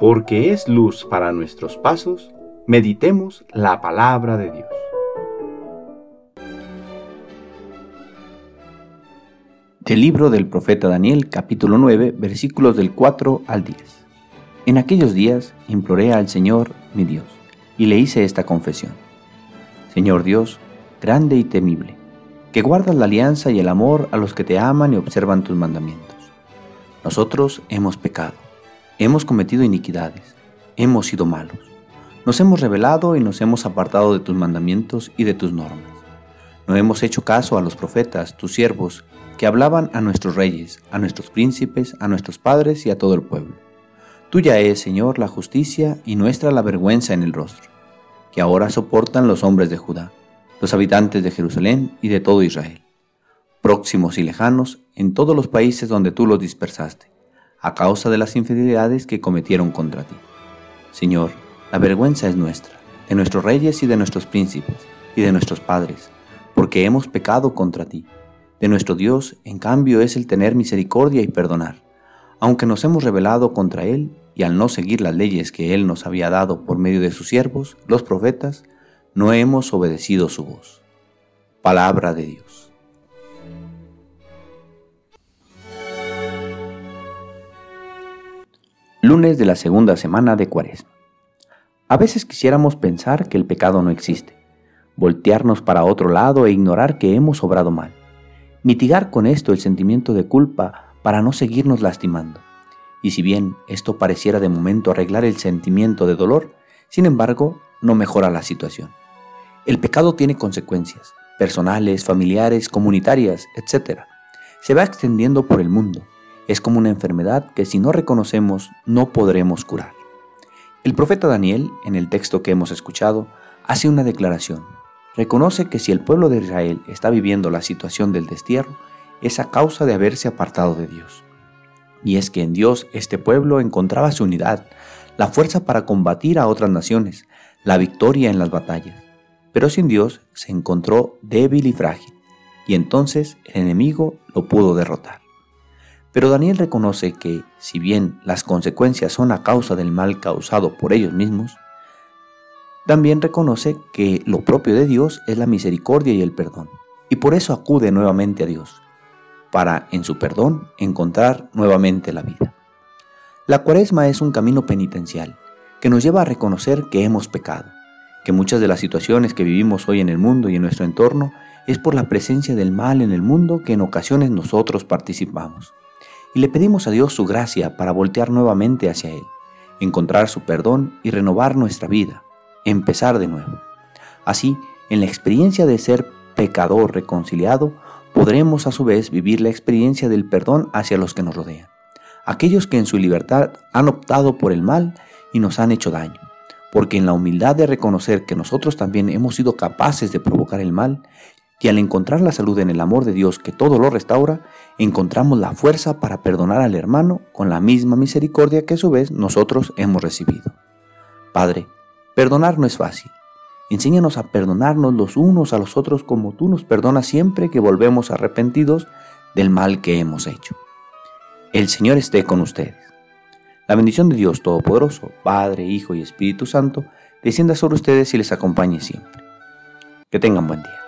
porque es luz para nuestros pasos, meditemos la palabra de Dios. Del libro del profeta Daniel capítulo 9 versículos del 4 al 10. En aquellos días imploré al Señor mi Dios y le hice esta confesión. Señor Dios, grande y temible, que guardas la alianza y el amor a los que te aman y observan tus mandamientos. Nosotros hemos pecado Hemos cometido iniquidades, hemos sido malos, nos hemos rebelado y nos hemos apartado de tus mandamientos y de tus normas. No hemos hecho caso a los profetas, tus siervos, que hablaban a nuestros reyes, a nuestros príncipes, a nuestros padres y a todo el pueblo. Tuya es, Señor, la justicia y nuestra la vergüenza en el rostro, que ahora soportan los hombres de Judá, los habitantes de Jerusalén y de todo Israel, próximos y lejanos en todos los países donde tú los dispersaste a causa de las infidelidades que cometieron contra ti. Señor, la vergüenza es nuestra, de nuestros reyes y de nuestros príncipes, y de nuestros padres, porque hemos pecado contra ti. De nuestro Dios, en cambio, es el tener misericordia y perdonar, aunque nos hemos rebelado contra Él y al no seguir las leyes que Él nos había dado por medio de sus siervos, los profetas, no hemos obedecido su voz. Palabra de Dios. Lunes de la segunda semana de Cuaresma. A veces quisiéramos pensar que el pecado no existe, voltearnos para otro lado e ignorar que hemos obrado mal, mitigar con esto el sentimiento de culpa para no seguirnos lastimando. Y si bien esto pareciera de momento arreglar el sentimiento de dolor, sin embargo, no mejora la situación. El pecado tiene consecuencias, personales, familiares, comunitarias, etc. Se va extendiendo por el mundo es como una enfermedad que si no reconocemos no podremos curar. El profeta Daniel, en el texto que hemos escuchado, hace una declaración. Reconoce que si el pueblo de Israel está viviendo la situación del destierro, es a causa de haberse apartado de Dios. Y es que en Dios este pueblo encontraba su unidad, la fuerza para combatir a otras naciones, la victoria en las batallas. Pero sin Dios se encontró débil y frágil, y entonces el enemigo lo pudo derrotar. Pero Daniel reconoce que, si bien las consecuencias son a causa del mal causado por ellos mismos, también reconoce que lo propio de Dios es la misericordia y el perdón, y por eso acude nuevamente a Dios, para en su perdón encontrar nuevamente la vida. La cuaresma es un camino penitencial que nos lleva a reconocer que hemos pecado, que muchas de las situaciones que vivimos hoy en el mundo y en nuestro entorno es por la presencia del mal en el mundo que en ocasiones nosotros participamos y le pedimos a Dios su gracia para voltear nuevamente hacia Él, encontrar su perdón y renovar nuestra vida, empezar de nuevo. Así, en la experiencia de ser pecador reconciliado, podremos a su vez vivir la experiencia del perdón hacia los que nos rodean, aquellos que en su libertad han optado por el mal y nos han hecho daño, porque en la humildad de reconocer que nosotros también hemos sido capaces de provocar el mal y al encontrar la salud en el amor de Dios que todo lo restaura, encontramos la fuerza para perdonar al hermano con la misma misericordia que a su vez nosotros hemos recibido. Padre, perdonar no es fácil. Enséñanos a perdonarnos los unos a los otros como tú nos perdonas siempre que volvemos arrepentidos del mal que hemos hecho. El Señor esté con ustedes. La bendición de Dios Todopoderoso, Padre, Hijo y Espíritu Santo, descienda sobre ustedes y les acompañe siempre. Que tengan buen día.